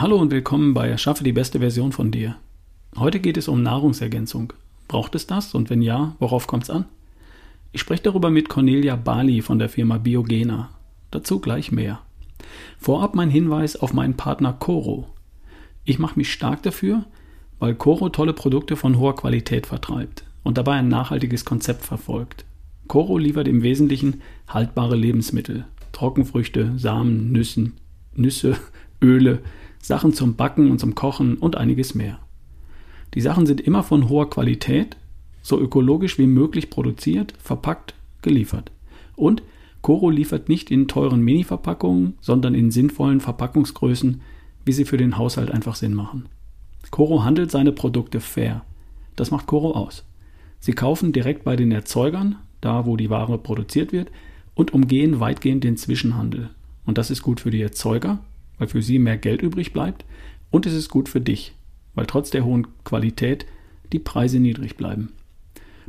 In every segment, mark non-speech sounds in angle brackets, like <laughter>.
Hallo und willkommen bei Erschaffe die beste Version von dir. Heute geht es um Nahrungsergänzung. Braucht es das und wenn ja, worauf kommt es an? Ich spreche darüber mit Cornelia Bali von der Firma Biogena. Dazu gleich mehr. Vorab mein Hinweis auf meinen Partner Coro. Ich mache mich stark dafür, weil Coro tolle Produkte von hoher Qualität vertreibt und dabei ein nachhaltiges Konzept verfolgt. Coro liefert im Wesentlichen haltbare Lebensmittel, Trockenfrüchte, Samen, Nüssen, Nüsse, <laughs> Öle, Sachen zum Backen und zum Kochen und einiges mehr. Die Sachen sind immer von hoher Qualität, so ökologisch wie möglich produziert, verpackt, geliefert. Und Coro liefert nicht in teuren Mini-Verpackungen, sondern in sinnvollen Verpackungsgrößen, wie sie für den Haushalt einfach Sinn machen. Coro handelt seine Produkte fair. Das macht Coro aus. Sie kaufen direkt bei den Erzeugern, da wo die Ware produziert wird, und umgehen weitgehend den Zwischenhandel. Und das ist gut für die Erzeuger, weil für sie mehr Geld übrig bleibt, und es ist gut für dich, weil trotz der hohen Qualität die Preise niedrig bleiben.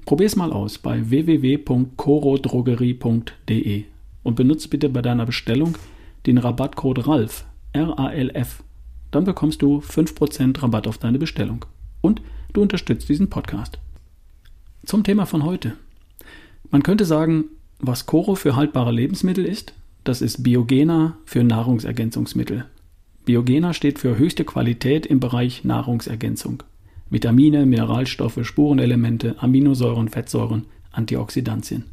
Probier's mal aus bei www.corodrogerie.de und benutze bitte bei deiner Bestellung den Rabattcode RALF, R-A-L-F. Dann bekommst du 5% Rabatt auf deine Bestellung. Und du unterstützt diesen Podcast. Zum Thema von heute. Man könnte sagen, was Coro für haltbare Lebensmittel ist, das ist Biogena für Nahrungsergänzungsmittel. Biogena steht für höchste Qualität im Bereich Nahrungsergänzung. Vitamine, Mineralstoffe, Spurenelemente, Aminosäuren, Fettsäuren, Antioxidantien.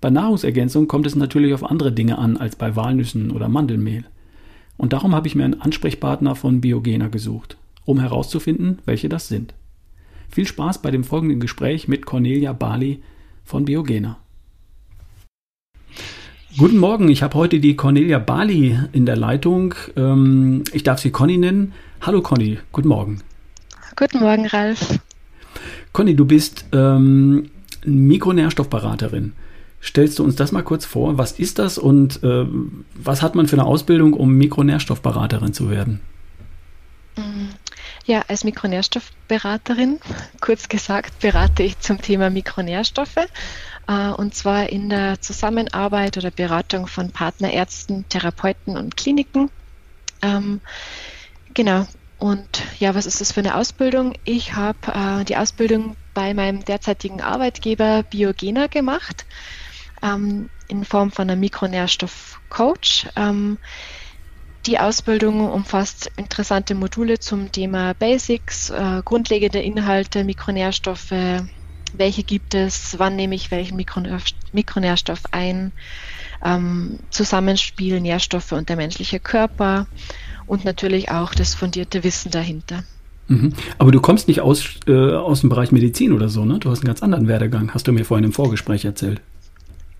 Bei Nahrungsergänzung kommt es natürlich auf andere Dinge an als bei Walnüssen oder Mandelmehl. Und darum habe ich mir einen Ansprechpartner von Biogena gesucht, um herauszufinden, welche das sind. Viel Spaß bei dem folgenden Gespräch mit Cornelia Bali von Biogena. Guten Morgen, ich habe heute die Cornelia Bali in der Leitung. Ähm, ich darf sie Conny nennen. Hallo Conny, guten Morgen. Guten Morgen, Ralf. Conny, du bist ähm, Mikronährstoffberaterin. Stellst du uns das mal kurz vor? Was ist das und äh, was hat man für eine Ausbildung, um Mikronährstoffberaterin zu werden? Mm, ja, als Mikronährstoffberaterin, <laughs> kurz gesagt, berate ich zum Thema Mikronährstoffe äh, und zwar in der Zusammenarbeit oder Beratung von Partnerärzten, Therapeuten und Kliniken. Ähm, genau, und ja, was ist das für eine Ausbildung? Ich habe äh, die Ausbildung bei meinem derzeitigen Arbeitgeber Biogena gemacht, ähm, in Form von einem Mikronährstoffcoach. Ähm, die Ausbildung umfasst interessante Module zum Thema Basics, äh, grundlegende Inhalte, Mikronährstoffe, welche gibt es, wann nehme ich welchen Mikronährstoff ein, ähm, Zusammenspiel Nährstoffe und der menschliche Körper und natürlich auch das fundierte Wissen dahinter. Mhm. Aber du kommst nicht aus, äh, aus dem Bereich Medizin oder so, ne? Du hast einen ganz anderen Werdegang, hast du mir vorhin im Vorgespräch erzählt.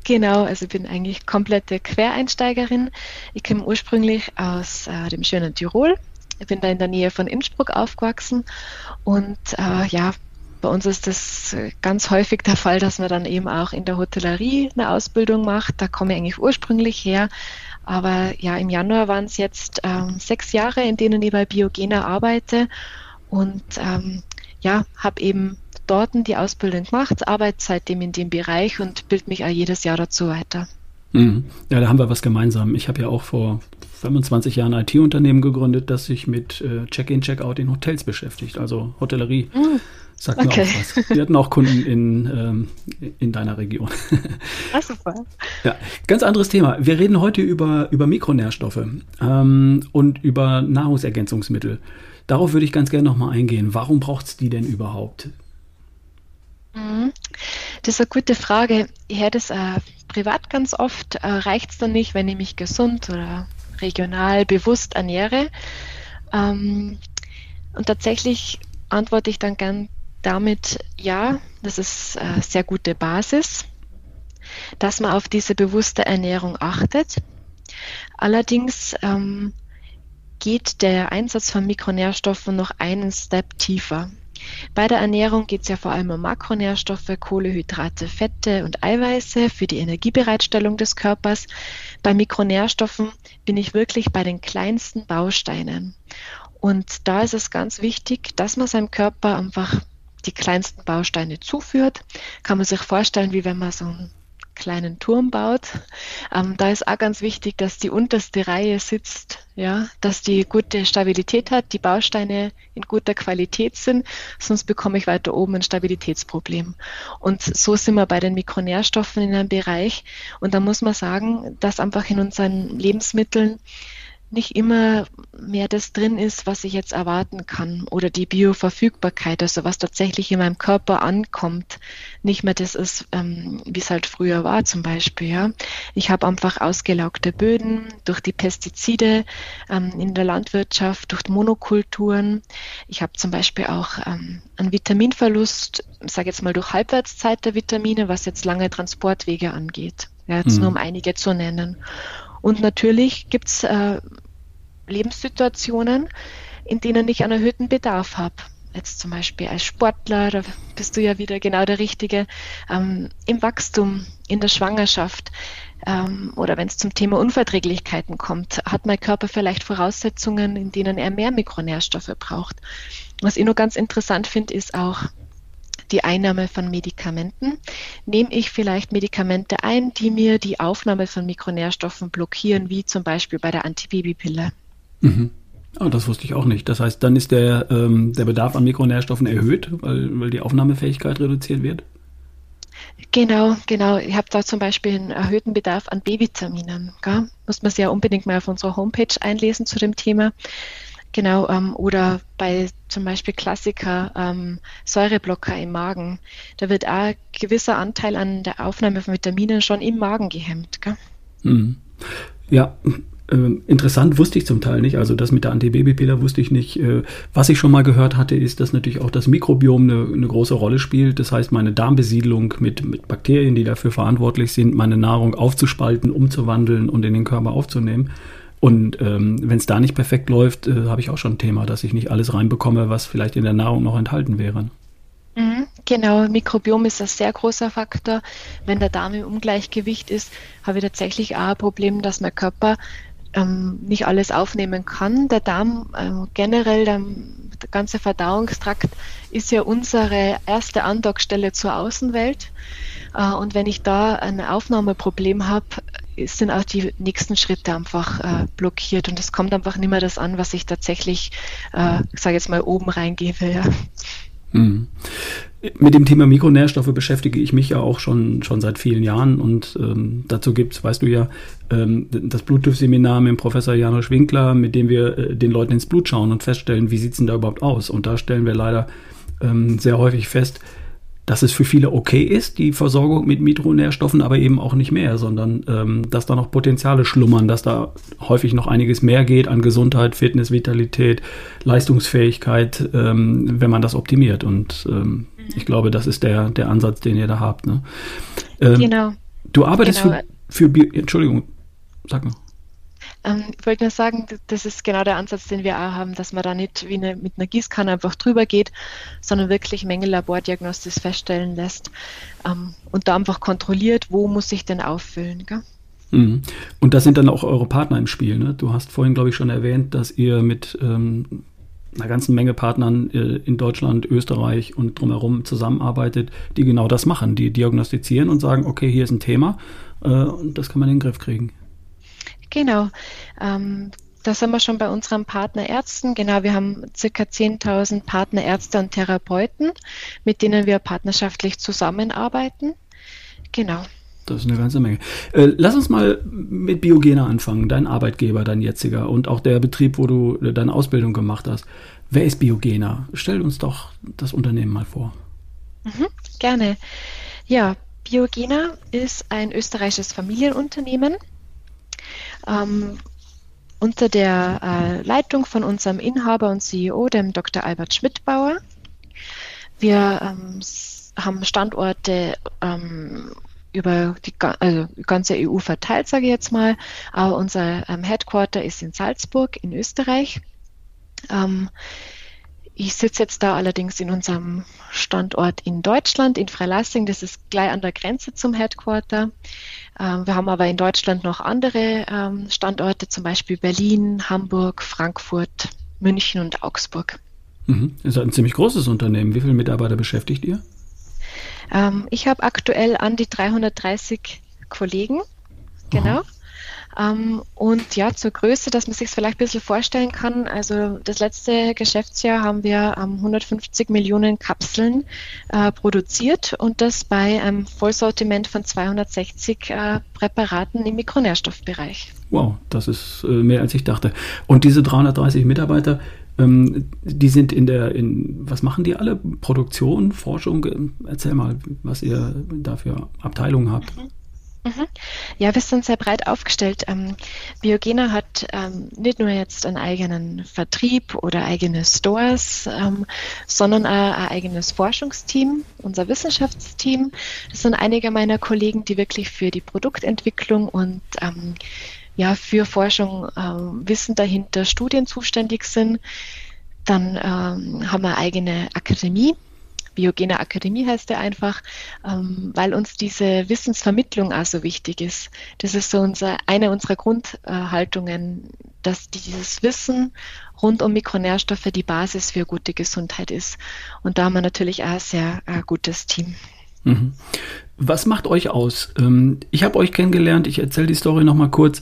Genau, also ich bin eigentlich komplette Quereinsteigerin. Ich komme ursprünglich aus äh, dem schönen Tirol. Ich bin da in der Nähe von Innsbruck aufgewachsen und äh, ja, bei uns ist das ganz häufig der Fall, dass man dann eben auch in der Hotellerie eine Ausbildung macht. Da komme ich eigentlich ursprünglich her, aber ja, im Januar waren es jetzt ähm, sechs Jahre, in denen ich bei Biogena arbeite und ähm, ja, habe eben dort die Ausbildung gemacht, arbeite seitdem in dem Bereich und bilde mich auch jedes Jahr dazu weiter. Mhm. Ja, da haben wir was gemeinsam. Ich habe ja auch vor 25 Jahren ein IT-Unternehmen gegründet, das sich mit äh, Check-in, Check-out in Hotels beschäftigt, also Hotellerie. Mhm. Sagt okay. mir auch was. Wir hatten auch Kunden in, ähm, in deiner Region. Ach, <laughs> super. Ja, ganz anderes Thema. Wir reden heute über, über Mikronährstoffe ähm, und über Nahrungsergänzungsmittel. Darauf würde ich ganz gerne nochmal eingehen. Warum braucht es die denn überhaupt? Mhm. Das ist eine gute Frage. Ich höre das äh, privat ganz oft. Äh, Reicht es dann nicht, wenn ich mich gesund oder regional bewusst ernähre? Ähm, und tatsächlich antworte ich dann gern damit, ja, das ist eine sehr gute Basis, dass man auf diese bewusste Ernährung achtet. Allerdings ähm, geht der Einsatz von Mikronährstoffen noch einen Step tiefer. Bei der Ernährung geht es ja vor allem um Makronährstoffe, Kohlehydrate, Fette und Eiweiße für die Energiebereitstellung des Körpers. Bei Mikronährstoffen bin ich wirklich bei den kleinsten Bausteinen. Und da ist es ganz wichtig, dass man seinem Körper einfach die kleinsten Bausteine zuführt. Kann man sich vorstellen, wie wenn man so einen kleinen Turm baut. Ähm, da ist auch ganz wichtig, dass die unterste Reihe sitzt, ja, dass die gute Stabilität hat, die Bausteine in guter Qualität sind, sonst bekomme ich weiter oben ein Stabilitätsproblem. Und so sind wir bei den Mikronährstoffen in einem Bereich. Und da muss man sagen, dass einfach in unseren Lebensmitteln nicht immer mehr das drin ist, was ich jetzt erwarten kann oder die Bioverfügbarkeit, also was tatsächlich in meinem Körper ankommt, nicht mehr das ist, ähm, wie es halt früher war zum Beispiel. Ja. Ich habe einfach ausgelaugte Böden durch die Pestizide ähm, in der Landwirtschaft, durch Monokulturen. Ich habe zum Beispiel auch ähm, einen Vitaminverlust, sage jetzt mal durch Halbwertszeit der Vitamine, was jetzt lange Transportwege angeht. Ja, jetzt mhm. nur um einige zu nennen. Und natürlich gibt es äh, Lebenssituationen, in denen ich einen erhöhten Bedarf habe. Jetzt zum Beispiel als Sportler, da bist du ja wieder genau der Richtige, ähm, im Wachstum, in der Schwangerschaft ähm, oder wenn es zum Thema Unverträglichkeiten kommt, hat mein Körper vielleicht Voraussetzungen, in denen er mehr Mikronährstoffe braucht. Was ich nur ganz interessant finde, ist auch, die Einnahme von Medikamenten. Nehme ich vielleicht Medikamente ein, die mir die Aufnahme von Mikronährstoffen blockieren, wie zum Beispiel bei der Antibabypille? Mhm. Oh, das wusste ich auch nicht. Das heißt, dann ist der, ähm, der Bedarf an Mikronährstoffen erhöht, weil, weil die Aufnahmefähigkeit reduziert wird? Genau, genau. Ich habe da zum Beispiel einen erhöhten Bedarf an B-Vitaminen. Muss man sich ja unbedingt mal auf unserer Homepage einlesen zu dem Thema. Genau, ähm, oder bei zum Beispiel Klassiker ähm, Säureblocker im Magen. Da wird auch ein gewisser Anteil an der Aufnahme von Vitaminen schon im Magen gehemmt. Gell? Mhm. Ja, äh, interessant wusste ich zum Teil nicht. Also das mit der Antibabypille wusste ich nicht. Äh, was ich schon mal gehört hatte, ist, dass natürlich auch das Mikrobiom eine, eine große Rolle spielt. Das heißt, meine Darmbesiedlung mit, mit Bakterien, die dafür verantwortlich sind, meine Nahrung aufzuspalten, umzuwandeln und in den Körper aufzunehmen. Und ähm, wenn es da nicht perfekt läuft, äh, habe ich auch schon ein Thema, dass ich nicht alles reinbekomme, was vielleicht in der Nahrung noch enthalten wäre. Mhm, genau, Mikrobiom ist ein sehr großer Faktor. Wenn der Darm im Ungleichgewicht ist, habe ich tatsächlich auch ein Problem, dass mein Körper ähm, nicht alles aufnehmen kann. Der Darm äh, generell, der, der, ganze Verdauungstrakt ist ja unsere erste Andockstelle zur Außenwelt. Äh, und wenn ich da ein Aufnahmeproblem habe, sind auch die nächsten Schritte einfach äh, blockiert und es kommt einfach nicht mehr das an, was ich tatsächlich, äh, sage jetzt mal, oben reingebe. Ja. Mhm. Mit dem Thema Mikronährstoffe beschäftige ich mich ja auch schon, schon seit vielen Jahren und ähm, dazu gibt es, weißt du ja, ähm, das Bluttüff-Seminar mit dem Professor Janusz Winkler, mit dem wir äh, den Leuten ins Blut schauen und feststellen, wie sieht es denn da überhaupt aus. Und da stellen wir leider ähm, sehr häufig fest, dass es für viele okay ist, die Versorgung mit Mikronährstoffen, aber eben auch nicht mehr, sondern ähm, dass da noch Potenziale schlummern, dass da häufig noch einiges mehr geht an Gesundheit, Fitness, Vitalität, Leistungsfähigkeit, ähm, wenn man das optimiert. Und ähm, mhm. ich glaube, das ist der, der Ansatz, den ihr da habt. Ne? Ähm, genau. Du arbeitest genau. für, für Bio Entschuldigung, sag mal. Ähm, ich wollte nur sagen, das ist genau der Ansatz, den wir auch haben, dass man da nicht wie eine, mit einer Gießkanne einfach drüber geht, sondern wirklich Menge labordiagnostisch feststellen lässt ähm, und da einfach kontrolliert, wo muss ich denn auffüllen. Gell? Mhm. Und da sind dann auch eure Partner im Spiel. Ne? Du hast vorhin, glaube ich, schon erwähnt, dass ihr mit ähm, einer ganzen Menge Partnern äh, in Deutschland, Österreich und drumherum zusammenarbeitet, die genau das machen. Die diagnostizieren und sagen, okay, hier ist ein Thema äh, und das kann man in den Griff kriegen. Genau. Ähm, da sind wir schon bei unseren Partnerärzten. Genau, wir haben circa 10.000 Partnerärzte und Therapeuten, mit denen wir partnerschaftlich zusammenarbeiten. Genau. Das ist eine ganze Menge. Äh, lass uns mal mit Biogena anfangen, dein Arbeitgeber, dein jetziger und auch der Betrieb, wo du deine Ausbildung gemacht hast. Wer ist Biogena? Stell uns doch das Unternehmen mal vor. Mhm, gerne. Ja, Biogena ist ein österreichisches Familienunternehmen ähm, unter der äh, Leitung von unserem Inhaber und CEO, dem Dr. Albert Schmidtbauer. Wir ähm, haben Standorte ähm, über die also ganze EU verteilt, sage ich jetzt mal. Aber unser ähm, Headquarter ist in Salzburg in Österreich. Ich sitze jetzt da allerdings in unserem Standort in Deutschland, in Freilassing. Das ist gleich an der Grenze zum Headquarter. Ähm, wir haben aber in Deutschland noch andere ähm, Standorte, zum Beispiel Berlin, Hamburg, Frankfurt, München und Augsburg. Mhm. Ist ein ziemlich großes Unternehmen. Wie viele Mitarbeiter beschäftigt ihr? Ähm, ich habe aktuell an die 330 Kollegen. Genau. Ähm, und ja, zur Größe, dass man sich es vielleicht ein bisschen vorstellen kann. Also das letzte Geschäftsjahr haben wir ähm, 150 Millionen Kapseln äh, produziert und das bei einem Vollsortiment von 260 äh, Präparaten im Mikronährstoffbereich. Wow, das ist äh, mehr als ich dachte. Und diese 330 Mitarbeiter, ähm, die sind in der, in, was machen die alle? Produktion, Forschung? Erzähl mal, was ihr da für Abteilungen habt. Mhm. Mhm. Ja, wir sind sehr breit aufgestellt. Ähm, Biogena hat ähm, nicht nur jetzt einen eigenen Vertrieb oder eigene Stores, ähm, sondern auch ein eigenes Forschungsteam, unser Wissenschaftsteam. Das sind einige meiner Kollegen, die wirklich für die Produktentwicklung und ähm, ja, für Forschung, äh, Wissen dahinter, Studien zuständig sind. Dann ähm, haben wir eine eigene Akademie, Biogene Akademie heißt er einfach, ähm, weil uns diese Wissensvermittlung auch so wichtig ist. Das ist so unser, eine unserer Grundhaltungen, dass dieses Wissen rund um Mikronährstoffe die Basis für gute Gesundheit ist. Und da haben wir natürlich auch ein sehr äh, gutes Team. Mhm. Was macht euch aus? Ähm, ich habe euch kennengelernt, ich erzähle die Story nochmal kurz,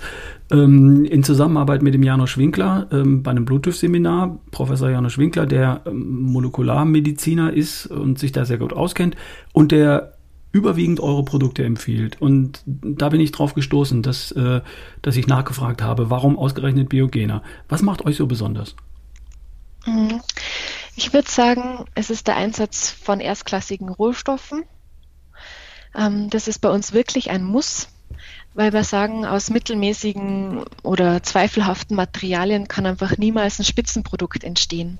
ähm, in Zusammenarbeit mit dem Janusz Winkler ähm, bei einem Bluetooth-Seminar. Professor Janusz Winkler, der Molekularmediziner ist und sich da sehr gut auskennt und der überwiegend eure Produkte empfiehlt. Und da bin ich drauf gestoßen, dass, äh, dass ich nachgefragt habe, warum ausgerechnet Biogener? Was macht euch so besonders? Mhm. Ich würde sagen, es ist der Einsatz von erstklassigen Rohstoffen ähm, das ist bei uns wirklich ein Muss, weil wir sagen, aus mittelmäßigen oder zweifelhaften Materialien kann einfach niemals ein Spitzenprodukt entstehen.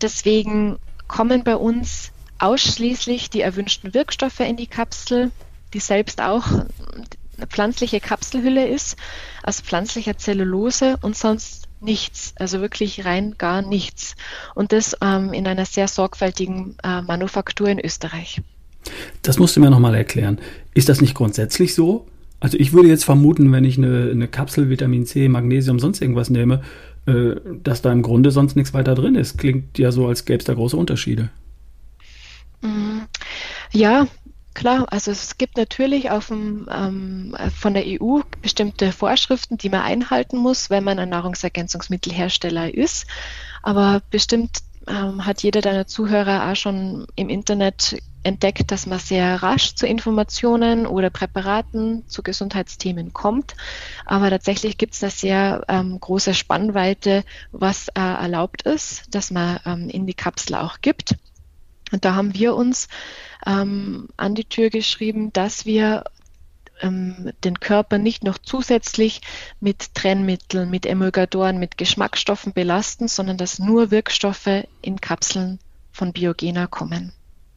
Deswegen kommen bei uns ausschließlich die erwünschten Wirkstoffe in die Kapsel, die selbst auch eine pflanzliche Kapselhülle ist, aus pflanzlicher Zellulose und sonst nichts, also wirklich rein gar nichts. Und das ähm, in einer sehr sorgfältigen äh, Manufaktur in Österreich. Das musst du mir nochmal erklären. Ist das nicht grundsätzlich so? Also ich würde jetzt vermuten, wenn ich eine, eine Kapsel Vitamin C, Magnesium, sonst irgendwas nehme, äh, dass da im Grunde sonst nichts weiter drin ist. Klingt ja so, als gäbe es da große Unterschiede. Mhm. Ja, klar. Also es gibt natürlich dem, ähm, von der EU bestimmte Vorschriften, die man einhalten muss, wenn man ein Nahrungsergänzungsmittelhersteller ist. Aber bestimmt ähm, hat jeder deiner Zuhörer auch schon im Internet entdeckt, dass man sehr rasch zu Informationen oder Präparaten zu Gesundheitsthemen kommt. Aber tatsächlich gibt es eine sehr ähm, große Spannweite, was äh, erlaubt ist, dass man ähm, in die Kapsel auch gibt. Und da haben wir uns ähm, an die Tür geschrieben, dass wir ähm, den Körper nicht noch zusätzlich mit Trennmitteln, mit Emulgatoren, mit Geschmacksstoffen belasten, sondern dass nur Wirkstoffe in Kapseln von Biogena kommen.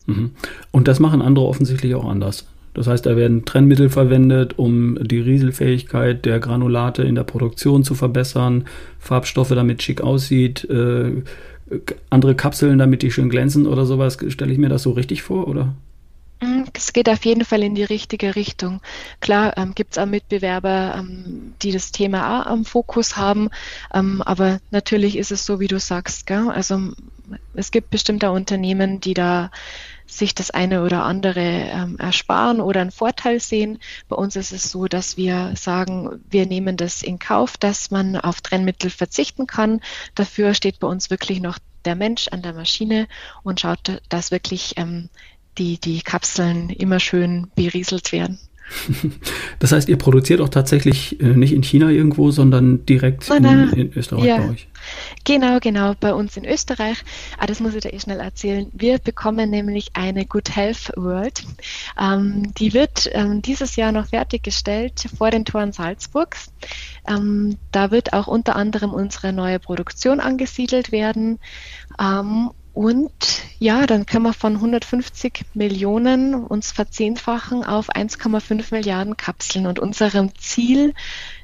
Mhm. Und das machen andere offensichtlich auch anders. Das heißt, da werden Trennmittel verwendet, um die Rieselfähigkeit der Granulate in der Produktion zu verbessern, Farbstoffe, damit schick aussieht, äh, andere Kapseln, damit die schön glänzen oder sowas. Stelle ich mir das so richtig vor, oder? Es geht auf jeden Fall in die richtige Richtung. Klar ähm, gibt es auch Mitbewerber, ähm, die das Thema auch am Fokus haben, ähm, aber natürlich ist es so, wie du sagst. Gell? Also es gibt bestimmte Unternehmen, die da sich das eine oder andere ähm, ersparen oder einen Vorteil sehen. Bei uns ist es so, dass wir sagen, wir nehmen das in Kauf, dass man auf Trennmittel verzichten kann. Dafür steht bei uns wirklich noch der Mensch an der Maschine und schaut, dass wirklich ähm, die, die Kapseln immer schön berieselt werden. <laughs> Das heißt, ihr produziert auch tatsächlich äh, nicht in China irgendwo, sondern direkt in, in, Österreich ja. bei euch. Genau, genau, bei uns in Österreich. Ah, das muss ich dir eh schnell erzählen. Wir bekommen nämlich eine Good Health World. Ähm, die wird ähm, dieses Jahr noch fertiggestellt vor den Toren Salzburgs. Ähm, da wird auch unter anderem unsere neue Produktion angesiedelt werden. Und ja, dann können wir von 150 Millionen uns verzehnfachen auf 1,5 Milliarden Kapseln. Und unserem Ziel,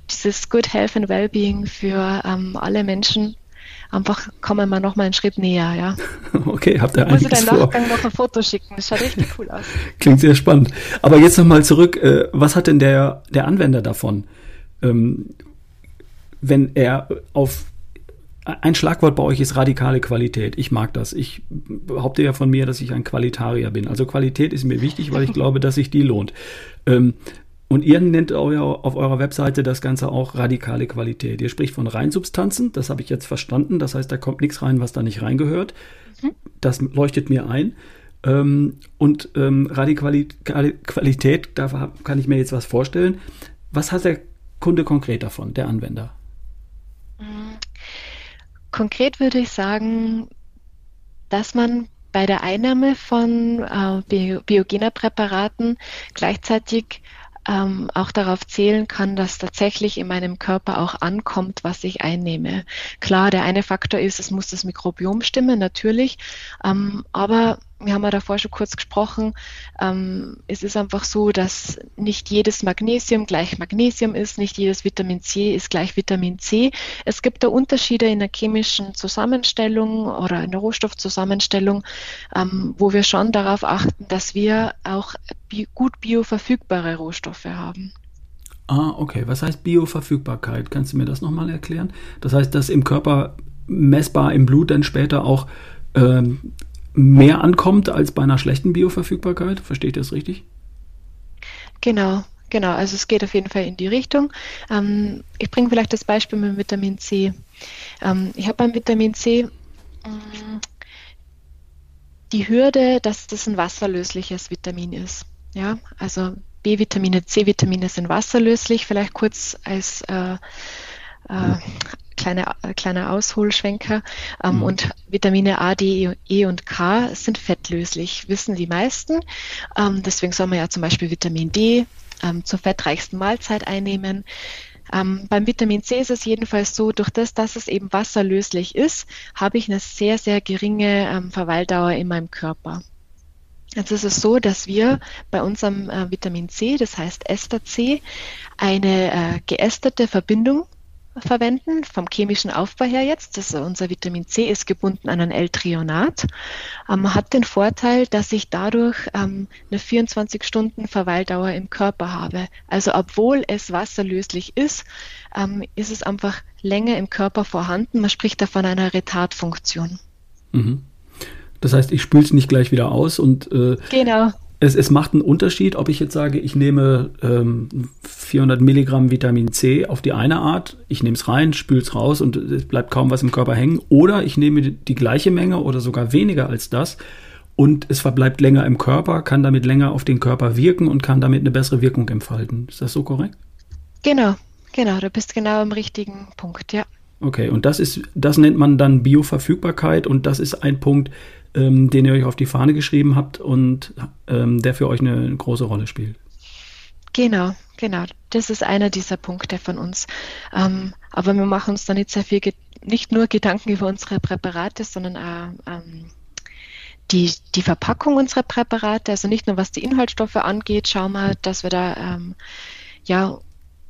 dieses Good Health and Wellbeing für ähm, alle Menschen, einfach kommen wir noch mal einen Schritt näher, ja. <laughs> Okay, habt ihr einiges vor. Ich muss dir Nachgang noch ein Foto schicken, das schaut richtig cool aus. <laughs> Klingt sehr spannend. Aber jetzt nochmal zurück, äh, was hat denn der, der Anwender davon, ähm, wenn er auf ein Schlagwort bei euch ist radikale Qualität. Ich mag das. Ich behaupte ja von mir, dass ich ein Qualitarier bin. Also Qualität ist mir wichtig, weil ich <laughs> glaube, dass sich die lohnt. Ähm, Und ihr nennt euer, auf eurer Webseite das Ganze auch radikale Qualität. Ihr spricht von Reinsubstanzen, das habe ich jetzt verstanden. Das heißt, da kommt nichts rein, was da nicht reingehört. Mhm. Das leuchtet mir ein. Ähm, und ähm, Radikalität, da kann ich mir jetzt was vorstellen. Was hat der Kunde konkret davon, der Anwender? Konkret würde ich sagen, dass man bei der Einnahme von äh, biogener Präparaten gleichzeitig ähm, auch darauf zählen kann, dass tatsächlich in meinem Körper auch ankommt, was ich einnehme. Klar, der eine Faktor ist, es muss das Mikrobiom stimmen, natürlich, ähm, aber wir haben ja davor schon kurz gesprochen, ähm, es ist einfach so, dass nicht jedes Magnesium gleich Magnesium ist, nicht jedes Vitamin C ist gleich Vitamin C. Es gibt da Unterschiede in der chemischen Zusammenstellung oder in der Rohstoffzusammenstellung, ähm, wo wir schon darauf achten, dass wir auch bi gut bioverfügbare Rohstoffe haben. Ah, okay. Was heißt Bioverfügbarkeit? Kannst du mir das nochmal erklären? Das heißt, dass im Körper messbar im Blut dann später auch ähm, mehr ankommt als bei einer schlechten Bioverfügbarkeit. Verstehe ich das richtig? Genau, genau. Also es geht auf jeden Fall in die Richtung. Ähm, ich bringe vielleicht das Beispiel mit Vitamin C. Ähm, ich habe beim Vitamin C ähm, die Hürde, dass das ein wasserlösliches Vitamin ist. Ja, also B-Vitamine, C-Vitamine sind wasserlöslich. Vielleicht kurz als äh, äh, kleine, äh, kleiner Ausholschwenker. Ähm, mhm. Und Vitamine A, D, E und K sind fettlöslich, wissen die meisten. Ähm, deswegen soll man ja zum Beispiel Vitamin D ähm, zur fettreichsten Mahlzeit einnehmen. Ähm, beim Vitamin C ist es jedenfalls so, durch das, dass es eben wasserlöslich ist, habe ich eine sehr, sehr geringe ähm, Verweildauer in meinem Körper. Jetzt ist es so, dass wir bei unserem äh, Vitamin C, das heißt Ester C, eine äh, geästerte Verbindung verwenden, vom chemischen Aufbau her jetzt. Das, unser Vitamin C ist gebunden an ein L-Trionat. Ähm, hat den Vorteil, dass ich dadurch ähm, eine 24-Stunden-Verweildauer im Körper habe. Also obwohl es wasserlöslich ist, ähm, ist es einfach länger im Körper vorhanden. Man spricht da von einer Retardfunktion. Mhm. Das heißt, ich spüle es nicht gleich wieder aus und äh, genau es, es macht einen Unterschied, ob ich jetzt sage, ich nehme ähm, 400 Milligramm Vitamin C auf die eine Art, ich nehme es rein, spüle es raus und es bleibt kaum was im Körper hängen, oder ich nehme die gleiche Menge oder sogar weniger als das und es verbleibt länger im Körper, kann damit länger auf den Körper wirken und kann damit eine bessere Wirkung entfalten. Ist das so korrekt? Genau, genau, du bist genau am richtigen Punkt, ja. Okay, und das ist, das nennt man dann Bioverfügbarkeit und das ist ein Punkt, ähm, den ihr euch auf die Fahne geschrieben habt und ähm, der für euch eine große Rolle spielt. Genau, genau. Das ist einer dieser Punkte von uns. Ähm, aber wir machen uns da nicht sehr viel, nicht nur Gedanken über unsere Präparate, sondern auch ähm, die, die Verpackung unserer Präparate, also nicht nur was die Inhaltsstoffe angeht, schauen wir, dass wir da ähm, ja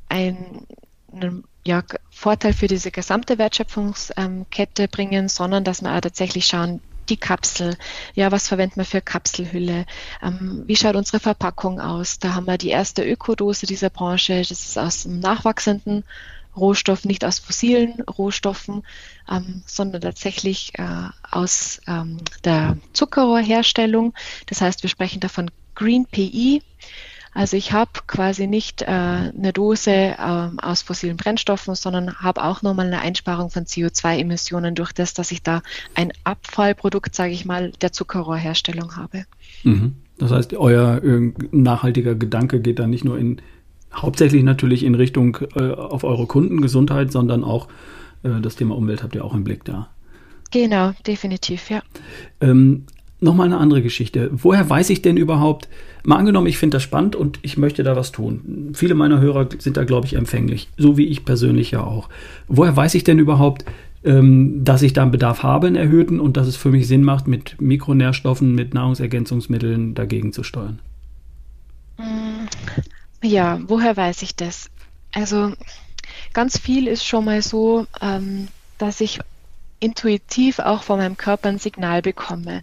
ein, einen ja, Vorteil für diese gesamte Wertschöpfungskette bringen, sondern dass wir auch tatsächlich schauen, die Kapsel. Ja, was verwenden wir für Kapselhülle? Ähm, wie schaut unsere Verpackung aus? Da haben wir die erste Ökodose dieser Branche. Das ist aus einem nachwachsenden Rohstoff, nicht aus fossilen Rohstoffen, ähm, sondern tatsächlich äh, aus ähm, der Zuckerrohrherstellung. Das heißt, wir sprechen davon Green PE. Also ich habe quasi nicht äh, eine Dose äh, aus fossilen Brennstoffen, sondern habe auch nochmal eine Einsparung von CO2-Emissionen durch das, dass ich da ein Abfallprodukt, sage ich mal, der Zuckerrohrherstellung habe. Mhm. Das heißt, euer nachhaltiger Gedanke geht da nicht nur in hauptsächlich natürlich in Richtung äh, auf eure Kundengesundheit, sondern auch äh, das Thema Umwelt habt ihr auch im Blick da. Genau, definitiv, ja. Ähm, Nochmal eine andere Geschichte. Woher weiß ich denn überhaupt, mal angenommen, ich finde das spannend und ich möchte da was tun. Viele meiner Hörer sind da, glaube ich, empfänglich, so wie ich persönlich ja auch. Woher weiß ich denn überhaupt, ähm, dass ich da einen Bedarf habe, einen erhöhten und dass es für mich Sinn macht, mit Mikronährstoffen, mit Nahrungsergänzungsmitteln dagegen zu steuern? Mm, ja, woher weiß ich das? Also ganz viel ist schon mal so, ähm, dass ich intuitiv auch von meinem Körper ein Signal bekomme.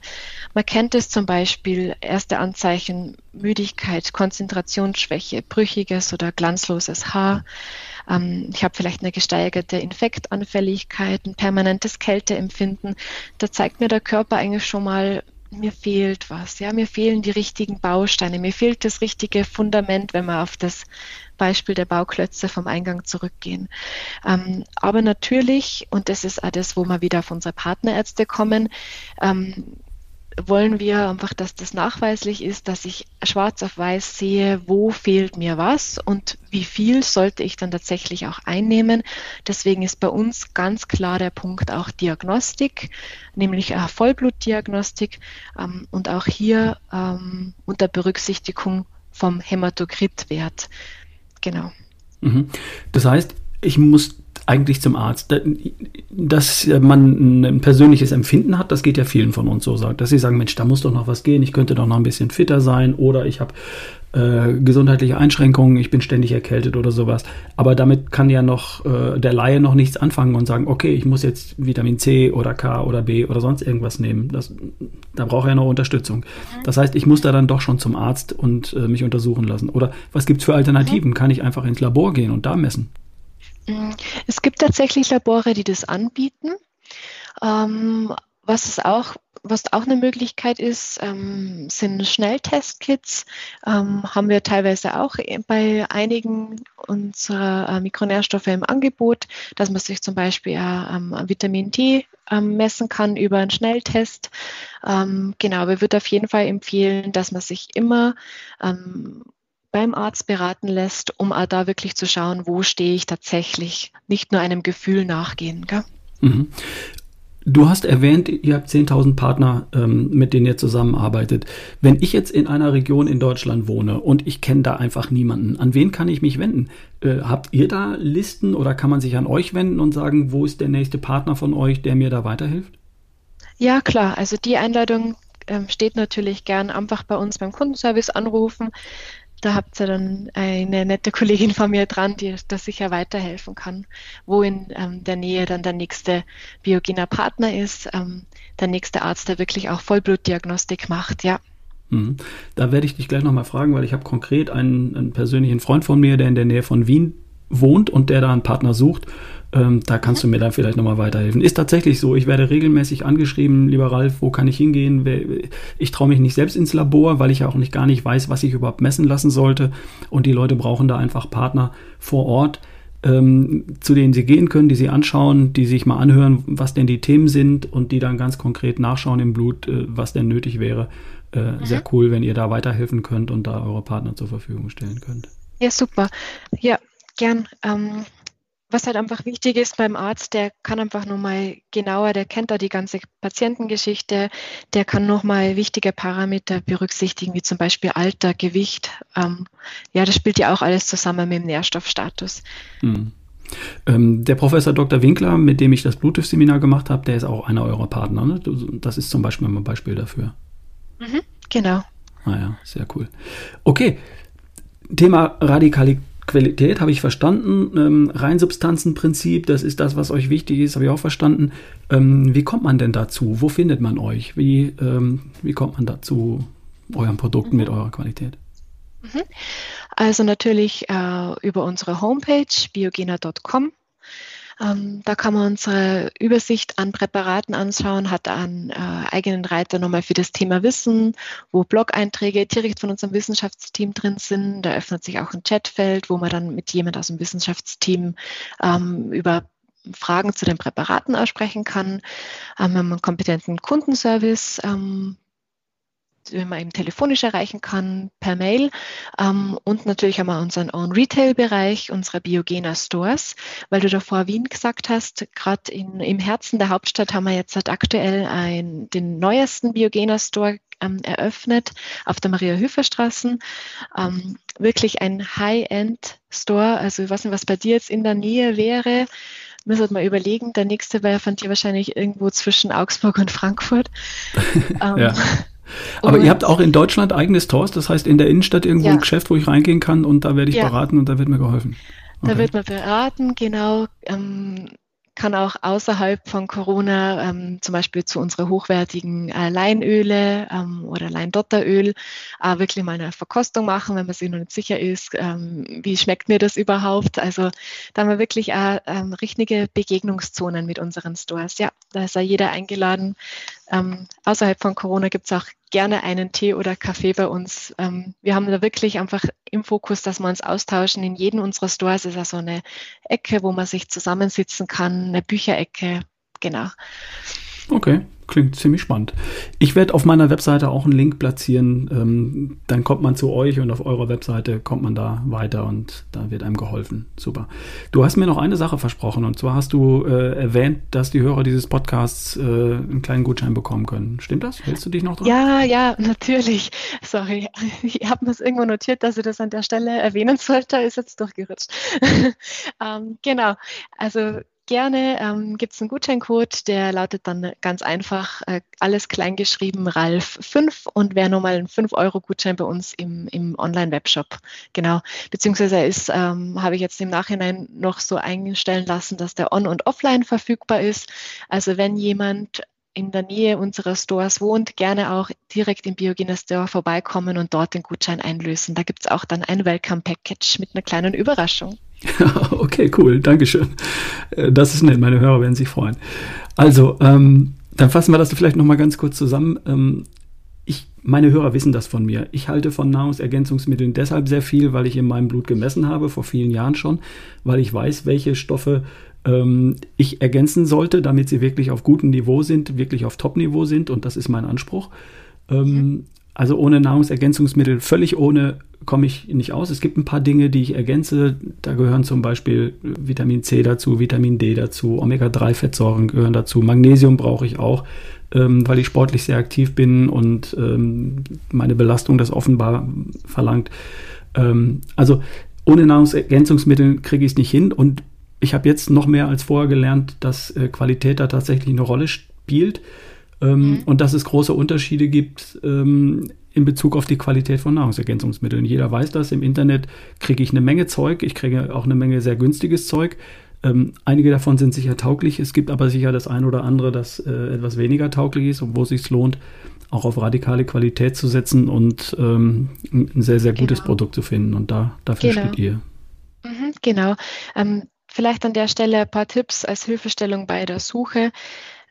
Man kennt es zum Beispiel erste Anzeichen Müdigkeit, Konzentrationsschwäche, brüchiges oder glanzloses Haar. Ähm, ich habe vielleicht eine gesteigerte Infektanfälligkeit, ein permanentes Kälteempfinden. Da zeigt mir der Körper eigentlich schon mal, mir fehlt was, ja, mir fehlen die richtigen Bausteine, mir fehlt das richtige Fundament, wenn wir auf das Beispiel der Bauklötze vom Eingang zurückgehen. Ähm, aber natürlich, und das ist das, wo wir wieder auf unsere Partnerärzte kommen, ähm, wollen wir einfach, dass das nachweislich ist, dass ich schwarz auf weiß sehe, wo fehlt mir was und wie viel sollte ich dann tatsächlich auch einnehmen. Deswegen ist bei uns ganz klar der Punkt auch Diagnostik, nämlich eine Vollblutdiagnostik ähm, und auch hier ähm, unter Berücksichtigung vom Hämatokritwert. Genau. Mhm. Das heißt, ich muss eigentlich zum Arzt. Dass man ein persönliches Empfinden hat, das geht ja vielen von uns so, dass sie sagen, Mensch, da muss doch noch was gehen, ich könnte doch noch ein bisschen fitter sein oder ich habe äh, gesundheitliche Einschränkungen, ich bin ständig erkältet oder sowas. Aber damit kann ja noch äh, der Laie noch nichts anfangen und sagen, okay, ich muss jetzt Vitamin C oder K oder B oder sonst irgendwas nehmen. Das, da brauche er noch Unterstützung. Das heißt, ich muss da dann doch schon zum Arzt und äh, mich untersuchen lassen. Oder was gibt es für Alternativen? Kann ich einfach ins Labor gehen und da messen? Mm, es gibt tatsächlich Labore, die das anbieten. Ähm, was es auch, was auch eine Möglichkeit ist, ähm, sind Schnelltestkits. Ähm, haben wir teilweise auch bei einigen unserer äh, Mikronährstoffe im Angebot, dass man sich zum Beispiel äh, ähm, Vitamin D ähm, messen kann über einen Schnelltest. Ähm, genau, aber ich würde auf jeden Fall empfehlen, dass man sich immer ähm, beim Arzt beraten lässt, um auch da wirklich zu schauen, wo stehe ich tatsächlich, nicht nur einem Gefühl nachgehen. Mhm. Du hast erwähnt, ihr habt 10.000 Partner, ähm, mit denen ihr zusammenarbeitet. Wenn ich jetzt in einer Region in Deutschland wohne und ich kenne da einfach niemanden, an wen kann ich mich wenden? Äh, habt ihr da Listen oder kann man sich an euch wenden und sagen, wo ist der nächste Partner von euch, der mir da weiterhilft? Ja, klar. Also die Einladung ähm, steht natürlich gern einfach bei uns beim Kundenservice anrufen. Da habt ihr dann eine nette Kollegin von mir dran, die da sicher weiterhelfen kann, wo in ähm, der Nähe dann der nächste biogener Partner ist, ähm, der nächste Arzt, der wirklich auch Vollblutdiagnostik macht, ja. Mhm. Da werde ich dich gleich nochmal fragen, weil ich habe konkret einen, einen persönlichen Freund von mir, der in der Nähe von Wien wohnt und der da einen Partner sucht. Ähm, da kannst du mir dann vielleicht nochmal weiterhelfen. Ist tatsächlich so. Ich werde regelmäßig angeschrieben, lieber Ralf, wo kann ich hingehen? Ich traue mich nicht selbst ins Labor, weil ich ja auch nicht gar nicht weiß, was ich überhaupt messen lassen sollte. Und die Leute brauchen da einfach Partner vor Ort, ähm, zu denen sie gehen können, die sie anschauen, die sich mal anhören, was denn die Themen sind und die dann ganz konkret nachschauen im Blut, äh, was denn nötig wäre. Äh, mhm. Sehr cool, wenn ihr da weiterhelfen könnt und da eure Partner zur Verfügung stellen könnt. Ja, super. Ja, gern. Ähm, was halt einfach wichtig ist beim Arzt, der kann einfach nochmal genauer, der kennt da die ganze Patientengeschichte, der kann nochmal wichtige Parameter berücksichtigen, wie zum Beispiel Alter, Gewicht. Ähm, ja, das spielt ja auch alles zusammen mit dem Nährstoffstatus. Mhm. Ähm, der Professor Dr. Winkler, mit dem ich das Bluetooth-Seminar gemacht habe, der ist auch einer eurer Partner. Ne? Das ist zum Beispiel mal ein Beispiel dafür. Mhm, genau. Ah ja, sehr cool. Okay, Thema Radikalität Qualität habe ich verstanden. Ähm, Reinsubstanzenprinzip, das ist das, was euch wichtig ist, habe ich auch verstanden. Ähm, wie kommt man denn dazu? Wo findet man euch? Wie, ähm, wie kommt man dazu, euren Produkten mit eurer Qualität? Mhm. Also natürlich äh, über unsere Homepage biogena.com. Ähm, da kann man unsere Übersicht an Präparaten anschauen, hat einen äh, eigenen Reiter nochmal für das Thema Wissen, wo Blog-Einträge direkt von unserem Wissenschaftsteam drin sind. Da öffnet sich auch ein Chatfeld, wo man dann mit jemand aus dem Wissenschaftsteam ähm, über Fragen zu den Präparaten aussprechen kann. Ähm, wir haben einen kompetenten Kundenservice, ähm, wenn man eben telefonisch erreichen kann, per Mail. Ähm, und natürlich haben wir unseren Own Retail-Bereich, unsere Biogena Stores, weil du davor Wien gesagt hast, gerade im Herzen der Hauptstadt haben wir jetzt halt aktuell ein, den neuesten Biogena Store ähm, eröffnet auf der Maria-Höfer-Straße. Ähm, wirklich ein High-End-Store. Also ich weiß nicht, was bei dir jetzt in der Nähe wäre müssen mal überlegen, der nächste wäre von dir wahrscheinlich irgendwo zwischen Augsburg und Frankfurt. <laughs> ähm, ja. <laughs> Aber ihr habt auch in Deutschland eigene Stores, das heißt in der Innenstadt irgendwo ja. ein Geschäft, wo ich reingehen kann und da werde ich ja. beraten und da wird mir geholfen. Okay. Da wird man beraten, genau. Ähm, kann auch außerhalb von Corona ähm, zum Beispiel zu unseren hochwertigen äh, Leinöle ähm, oder Leindotteröl äh, wirklich mal eine Verkostung machen, wenn man sich noch nicht sicher ist, ähm, wie schmeckt mir das überhaupt. Also da haben wir wirklich äh, ähm, richtige Begegnungszonen mit unseren Stores. Ja, da ist ja jeder eingeladen, ähm, außerhalb von Corona gibt es auch gerne einen Tee oder Kaffee bei uns. Ähm, wir haben da wirklich einfach im Fokus, dass wir uns austauschen. In jedem unserer Stores ist also eine Ecke, wo man sich zusammensitzen kann, eine Bücherecke. Genau. Okay, klingt ziemlich spannend. Ich werde auf meiner Webseite auch einen Link platzieren. Ähm, dann kommt man zu euch und auf eurer Webseite kommt man da weiter und da wird einem geholfen. Super. Du hast mir noch eine Sache versprochen und zwar hast du äh, erwähnt, dass die Hörer dieses Podcasts äh, einen kleinen Gutschein bekommen können. Stimmt das? Hältst du dich noch dran? Ja, ja, natürlich. Sorry. <laughs> Ich habe mir das irgendwo notiert, dass ich das an der Stelle erwähnen sollte. Ist jetzt durchgerutscht. <laughs> ähm, genau. Also gerne ähm, gibt es einen Gutscheincode, der lautet dann ganz einfach, äh, alles kleingeschrieben, Ralf 5 und wäre nochmal ein 5-Euro-Gutschein bei uns im, im Online-Webshop. Genau. Beziehungsweise ist, ähm, habe ich jetzt im Nachhinein noch so einstellen lassen, dass der on- und offline verfügbar ist. Also wenn jemand in der Nähe unserer Stores wohnt, gerne auch direkt im Biogener Store vorbeikommen und dort den Gutschein einlösen. Da gibt es auch dann ein Welcome Package mit einer kleinen Überraschung. <laughs> okay, cool, Dankeschön. Äh, das ist nett, meine Hörer werden sich freuen. Also, ähm, dann fassen wir das vielleicht nochmal ganz kurz zusammen. Ähm, ich, meine Hörer wissen das von mir. Ich halte von Nahrungsergänzungsmitteln deshalb sehr viel, weil ich in meinem Blut gemessen habe, vor vielen Jahren schon, weil ich weiß, welche Stoffe ähm, ich ergänzen sollte, damit sie wirklich auf gutem Niveau sind, wirklich auf Top-Niveau sind und das ist mein Anspruch. Ähm, mhm. Also ohne Nahrungsergänzungsmittel, völlig ohne komme ich nicht aus. Es gibt ein paar Dinge, die ich ergänze. Da gehören zum Beispiel Vitamin C dazu, Vitamin D dazu, Omega-3-Fettsäuren gehören dazu, Magnesium brauche ich auch, ähm, weil ich sportlich sehr aktiv bin und ähm, meine Belastung das offenbar verlangt. Ähm, also ohne Nahrungsergänzungsmittel kriege ich es nicht hin und ich habe jetzt noch mehr als vorher gelernt, dass äh, Qualität da tatsächlich eine Rolle spielt ähm, mhm. und dass es große Unterschiede gibt ähm, in Bezug auf die Qualität von Nahrungsergänzungsmitteln. Jeder weiß das. Im Internet kriege ich eine Menge Zeug. Ich kriege auch eine Menge sehr günstiges Zeug. Ähm, einige davon sind sicher tauglich. Es gibt aber sicher das ein oder andere, das äh, etwas weniger tauglich ist und wo es sich lohnt, auch auf radikale Qualität zu setzen und ähm, ein sehr, sehr gutes genau. Produkt zu finden. Und da, dafür genau. steht ihr. Mhm, genau. Ähm, vielleicht an der Stelle ein paar Tipps als Hilfestellung bei der Suche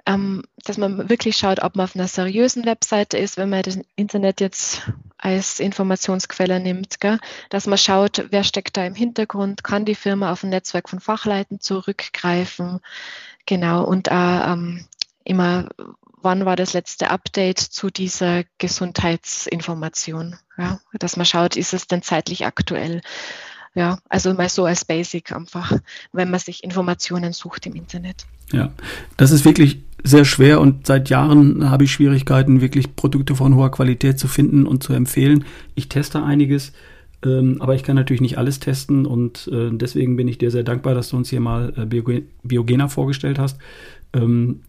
ähm, dass man wirklich schaut, ob man auf einer seriösen Webseite ist, wenn man das Internet jetzt als Informationsquelle nimmt, gell? dass man schaut, wer steckt da im Hintergrund, kann die Firma auf ein Netzwerk von Fachleuten zurückgreifen, genau, und äh, ähm, immer, wann war das letzte Update zu dieser Gesundheitsinformation, ja? dass man schaut, ist es denn zeitlich aktuell. Ja, also mal so als Basic einfach, wenn man sich Informationen sucht im Internet. Ja, das ist wirklich sehr schwer und seit Jahren habe ich Schwierigkeiten, wirklich Produkte von hoher Qualität zu finden und zu empfehlen. Ich teste einiges, ähm, aber ich kann natürlich nicht alles testen und äh, deswegen bin ich dir sehr dankbar, dass du uns hier mal äh, Biogena vorgestellt hast. Ähm,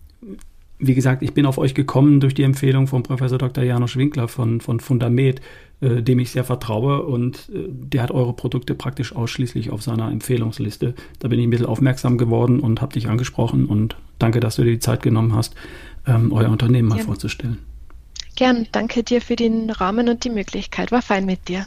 wie gesagt, ich bin auf euch gekommen durch die Empfehlung von Professor Dr. Janusz Winkler von, von Fundamed, äh, dem ich sehr vertraue und äh, der hat eure Produkte praktisch ausschließlich auf seiner Empfehlungsliste. Da bin ich ein bisschen aufmerksam geworden und habe dich angesprochen und danke, dass du dir die Zeit genommen hast, ähm, euer Unternehmen mal Gern. vorzustellen. Gern, danke dir für den Rahmen und die Möglichkeit. War fein mit dir.